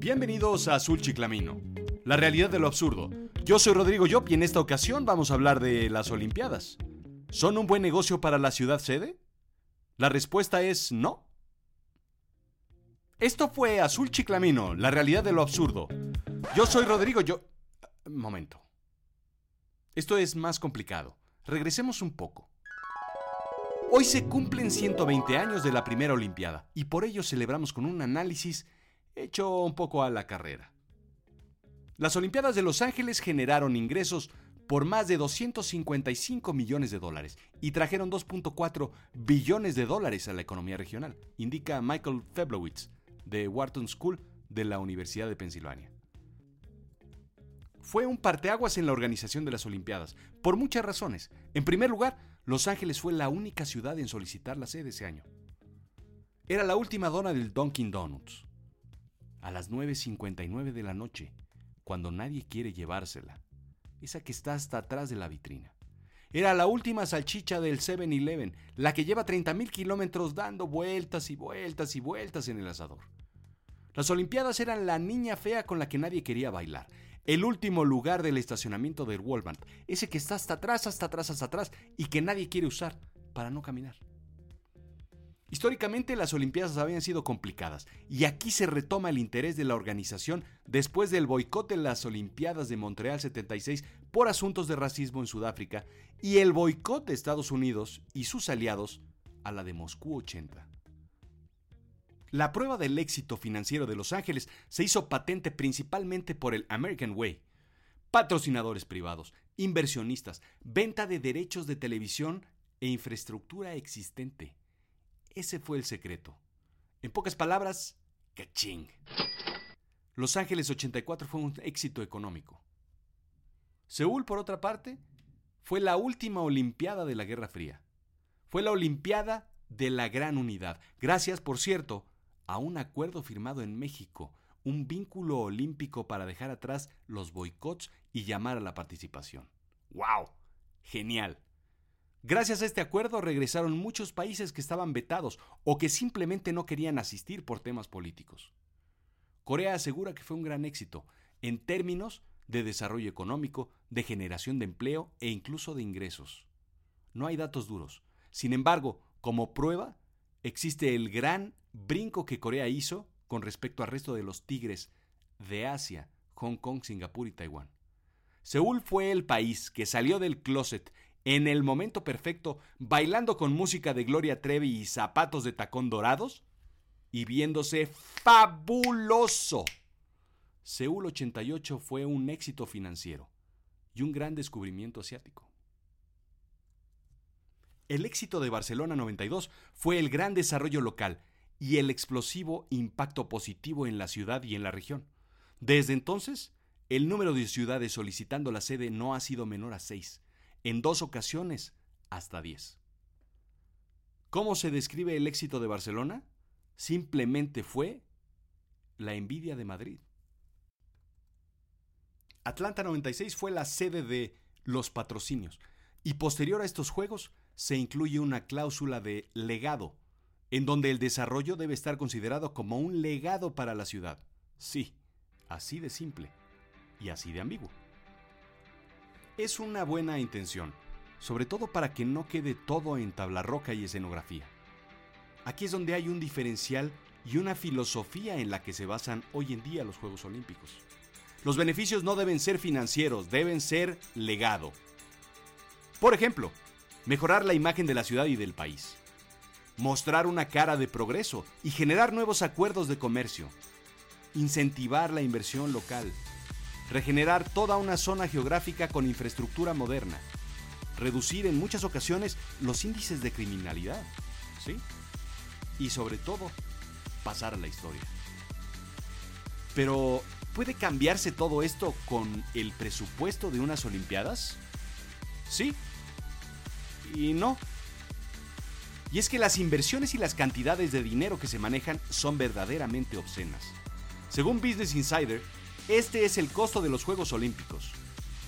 Bienvenidos a Azul Chiclamino, la realidad de lo absurdo. Yo soy Rodrigo Yop y en esta ocasión vamos a hablar de las Olimpiadas. ¿Son un buen negocio para la ciudad sede? La respuesta es no. Esto fue Azul Chiclamino, la realidad de lo absurdo. Yo soy Rodrigo Yo... Momento. Esto es más complicado. Regresemos un poco. Hoy se cumplen 120 años de la primera Olimpiada y por ello celebramos con un análisis hecho un poco a la carrera. Las Olimpiadas de Los Ángeles generaron ingresos por más de 255 millones de dólares y trajeron 2.4 billones de dólares a la economía regional, indica Michael Feblowitz de Wharton School de la Universidad de Pensilvania. Fue un parteaguas en la organización de las Olimpiadas, por muchas razones. En primer lugar, Los Ángeles fue la única ciudad en solicitar la sede ese año. Era la última dona del Dunkin' Donuts. A las 9.59 de la noche, cuando nadie quiere llevársela, esa que está hasta atrás de la vitrina. Era la última salchicha del 7-Eleven, la que lleva 30.000 kilómetros dando vueltas y vueltas y vueltas en el asador. Las Olimpiadas eran la niña fea con la que nadie quería bailar. El último lugar del estacionamiento del Walmart, ese que está hasta atrás, hasta atrás, hasta atrás y que nadie quiere usar para no caminar. Históricamente las Olimpiadas habían sido complicadas y aquí se retoma el interés de la organización después del boicot de las Olimpiadas de Montreal 76 por asuntos de racismo en Sudáfrica y el boicot de Estados Unidos y sus aliados a la de Moscú 80. La prueba del éxito financiero de Los Ángeles se hizo patente principalmente por el American Way. Patrocinadores privados, inversionistas, venta de derechos de televisión e infraestructura existente. Ese fue el secreto. En pocas palabras, caching. Los Ángeles 84 fue un éxito económico. Seúl, por otra parte, fue la última Olimpiada de la Guerra Fría. Fue la Olimpiada de la Gran Unidad. Gracias, por cierto, a un acuerdo firmado en México, un vínculo olímpico para dejar atrás los boicots y llamar a la participación. ¡Wow! Genial. Gracias a este acuerdo regresaron muchos países que estaban vetados o que simplemente no querían asistir por temas políticos. Corea asegura que fue un gran éxito en términos de desarrollo económico, de generación de empleo e incluso de ingresos. No hay datos duros. Sin embargo, como prueba, existe el gran brinco que Corea hizo con respecto al resto de los tigres de Asia, Hong Kong, Singapur y Taiwán. Seúl fue el país que salió del closet en el momento perfecto, bailando con música de Gloria Trevi y zapatos de tacón dorados y viéndose fabuloso. Seúl 88 fue un éxito financiero y un gran descubrimiento asiático. El éxito de Barcelona 92 fue el gran desarrollo local y el explosivo impacto positivo en la ciudad y en la región. Desde entonces, el número de ciudades solicitando la sede no ha sido menor a seis, en dos ocasiones hasta diez. ¿Cómo se describe el éxito de Barcelona? Simplemente fue la envidia de Madrid. Atlanta 96 fue la sede de los patrocinios y posterior a estos Juegos se incluye una cláusula de legado, en donde el desarrollo debe estar considerado como un legado para la ciudad. Sí, así de simple y así de ambiguo. Es una buena intención, sobre todo para que no quede todo en tabla roca y escenografía. Aquí es donde hay un diferencial y una filosofía en la que se basan hoy en día los Juegos Olímpicos. Los beneficios no deben ser financieros, deben ser legado. Por ejemplo, mejorar la imagen de la ciudad y del país, mostrar una cara de progreso y generar nuevos acuerdos de comercio, incentivar la inversión local, regenerar toda una zona geográfica con infraestructura moderna, reducir en muchas ocasiones los índices de criminalidad, ¿sí? Y sobre todo, pasar a la historia. Pero, ¿puede cambiarse todo esto con el presupuesto de unas Olimpiadas? Sí, y no. Y es que las inversiones y las cantidades de dinero que se manejan son verdaderamente obscenas. Según Business Insider, este es el costo de los Juegos Olímpicos.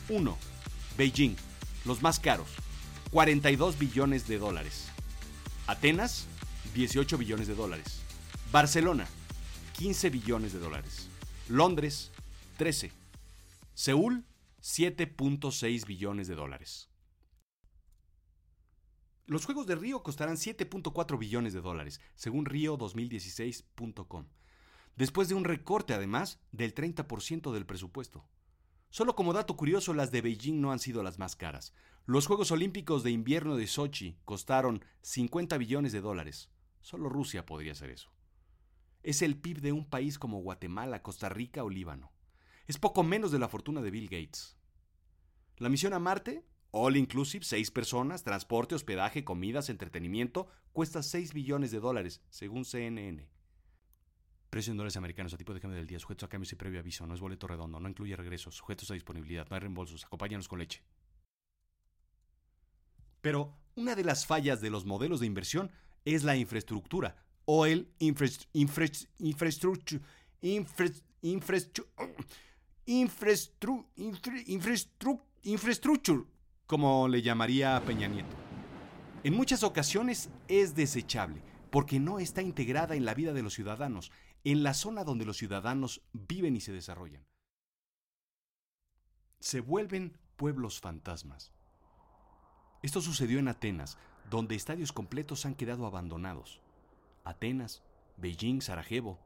1. Beijing, los más caros, 42 billones de dólares. Atenas, 18 billones de dólares. Barcelona, 15 billones de dólares. Londres, 13. Seúl, 7.6 billones de dólares. Los Juegos de Río costarán 7.4 billones de dólares, según Rio2016.com, después de un recorte además del 30% del presupuesto. Solo como dato curioso, las de Beijing no han sido las más caras. Los Juegos Olímpicos de Invierno de Sochi costaron 50 billones de dólares. Solo Rusia podría hacer eso. Es el PIB de un país como Guatemala, Costa Rica o Líbano. Es poco menos de la fortuna de Bill Gates. La misión a Marte, all inclusive, seis personas, transporte, hospedaje, comidas, entretenimiento, cuesta 6 billones de dólares, según CNN. Precio en dólares americanos a tipo de cambio del día, sujetos a cambios y previo aviso, no es boleto redondo, no incluye regresos, sujetos a disponibilidad, no hay reembolsos, acompáñanos con leche. Pero una de las fallas de los modelos de inversión es la infraestructura o el infraestructura infraestructure, como le llamaría Peña Nieto. En muchas ocasiones es desechable porque no está integrada en la vida de los ciudadanos en la zona donde los ciudadanos viven y se desarrollan. Se vuelven pueblos fantasmas. Esto sucedió en Atenas, donde estadios completos han quedado abandonados. Atenas, Beijing, Sarajevo.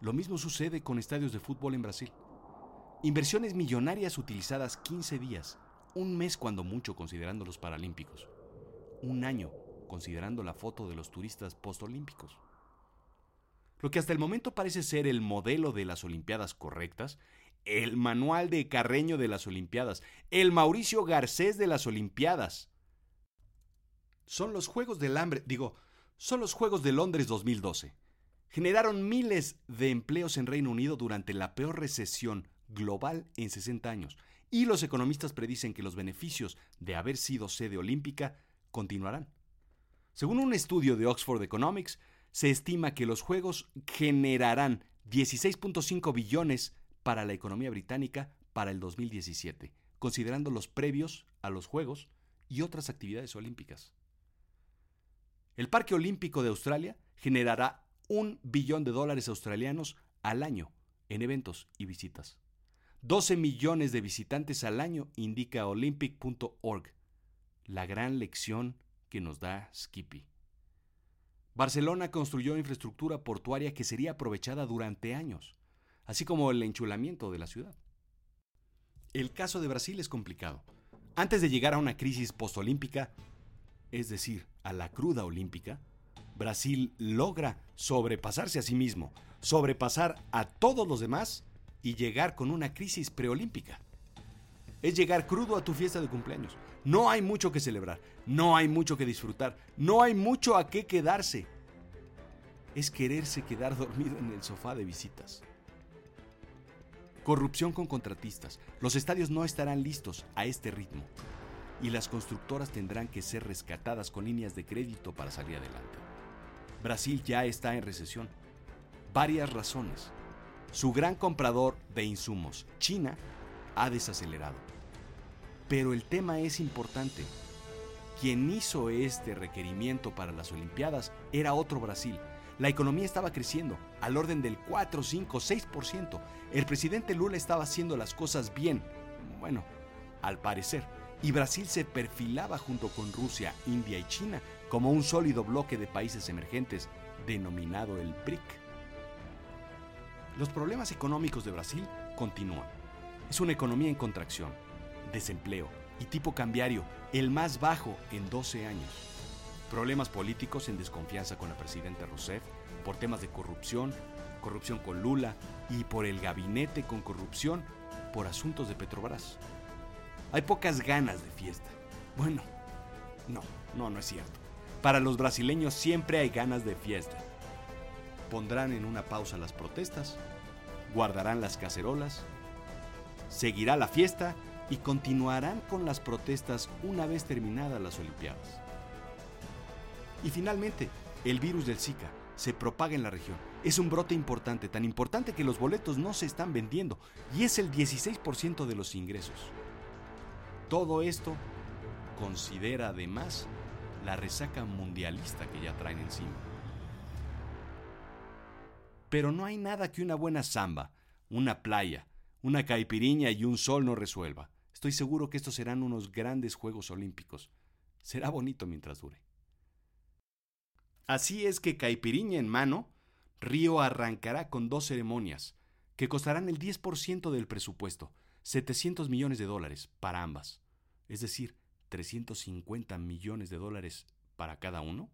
Lo mismo sucede con estadios de fútbol en Brasil. Inversiones millonarias utilizadas 15 días, un mes cuando mucho considerando los Paralímpicos, un año considerando la foto de los turistas postolímpicos. Lo que hasta el momento parece ser el modelo de las Olimpiadas correctas, el manual de Carreño de las Olimpiadas, el Mauricio Garcés de las Olimpiadas. Son los Juegos del Hambre, digo, son los Juegos de Londres 2012. Generaron miles de empleos en Reino Unido durante la peor recesión global en 60 años, y los economistas predicen que los beneficios de haber sido sede olímpica continuarán. Según un estudio de Oxford Economics, se estima que los Juegos generarán 16.5 billones para la economía británica para el 2017, considerando los previos a los Juegos y otras actividades olímpicas. El Parque Olímpico de Australia generará un billón de dólares australianos al año en eventos y visitas. 12 millones de visitantes al año indica olympic.org, la gran lección que nos da Skippy. Barcelona construyó infraestructura portuaria que sería aprovechada durante años, así como el enchulamiento de la ciudad. El caso de Brasil es complicado. Antes de llegar a una crisis postolímpica, es decir, a la cruda olímpica, Brasil logra sobrepasarse a sí mismo, sobrepasar a todos los demás y llegar con una crisis preolímpica. Es llegar crudo a tu fiesta de cumpleaños. No hay mucho que celebrar, no hay mucho que disfrutar, no hay mucho a qué quedarse. Es quererse quedar dormido en el sofá de visitas. Corrupción con contratistas. Los estadios no estarán listos a este ritmo y las constructoras tendrán que ser rescatadas con líneas de crédito para salir adelante. Brasil ya está en recesión. Varias razones. Su gran comprador de insumos, China, ha desacelerado. Pero el tema es importante. Quien hizo este requerimiento para las Olimpiadas era otro Brasil. La economía estaba creciendo al orden del 4, 5, 6%. El presidente Lula estaba haciendo las cosas bien. Bueno, al parecer y Brasil se perfilaba junto con Rusia, India y China como un sólido bloque de países emergentes denominado el BRIC. Los problemas económicos de Brasil continúan. Es una economía en contracción, desempleo y tipo cambiario el más bajo en 12 años. Problemas políticos en desconfianza con la presidenta Rousseff por temas de corrupción, corrupción con Lula y por el gabinete con corrupción por asuntos de Petrobras. Hay pocas ganas de fiesta. Bueno, no, no, no es cierto. Para los brasileños siempre hay ganas de fiesta. Pondrán en una pausa las protestas, guardarán las cacerolas, seguirá la fiesta y continuarán con las protestas una vez terminadas las Olimpiadas. Y finalmente, el virus del Zika se propaga en la región. Es un brote importante, tan importante que los boletos no se están vendiendo y es el 16% de los ingresos. Todo esto considera además la resaca mundialista que ya traen encima. Pero no hay nada que una buena samba, una playa, una caipiriña y un sol no resuelva. Estoy seguro que estos serán unos grandes Juegos Olímpicos. Será bonito mientras dure. Así es que caipiriña en mano, Río arrancará con dos ceremonias, que costarán el 10% del presupuesto, 700 millones de dólares para ambas, es decir, 350 millones de dólares para cada uno.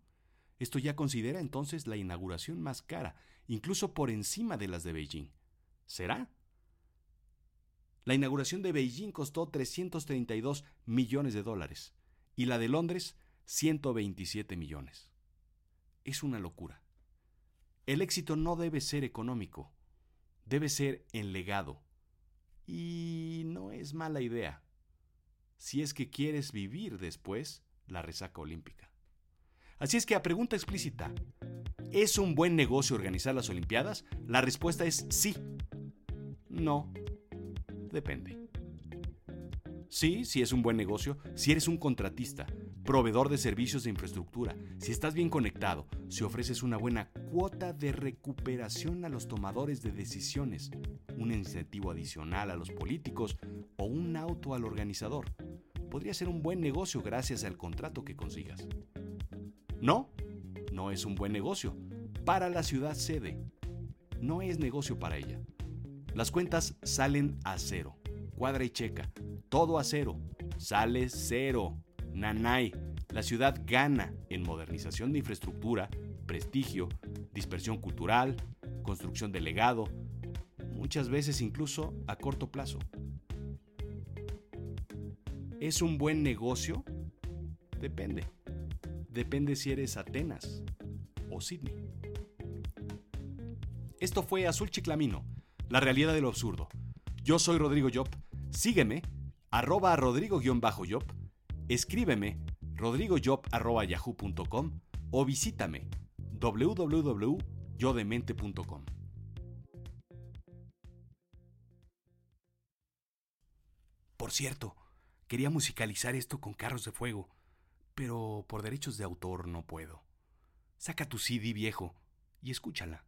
Esto ya considera entonces la inauguración más cara, incluso por encima de las de Beijing. ¿Será? La inauguración de Beijing costó 332 millones de dólares y la de Londres 127 millones. Es una locura. El éxito no debe ser económico, debe ser en legado. Y no es mala idea, si es que quieres vivir después la resaca olímpica. Así es que a pregunta explícita, ¿es un buen negocio organizar las Olimpiadas? La respuesta es sí. No, depende. Sí, si es un buen negocio, si eres un contratista, proveedor de servicios de infraestructura, si estás bien conectado, si ofreces una buena cuota de recuperación a los tomadores de decisiones, un incentivo adicional a los políticos o un auto al organizador. Podría ser un buen negocio gracias al contrato que consigas. No, no es un buen negocio. Para la ciudad sede. No es negocio para ella. Las cuentas salen a cero. Cuadra y checa. Todo a cero. Sale cero. Nanay. La ciudad gana en modernización de infraestructura, prestigio, dispersión cultural, construcción de legado, muchas veces incluso a corto plazo. ¿Es un buen negocio? Depende. Depende si eres Atenas o Sydney. Esto fue Azul Chiclamino, la realidad de lo absurdo. Yo soy Rodrigo Job. Sígueme, arroba rodrigo-job. Escríbeme, rodrigojob.yahoo.com o visítame www.yodemente.com. Por cierto, quería musicalizar esto con carros de fuego, pero por derechos de autor no puedo. Saca tu CD viejo y escúchala.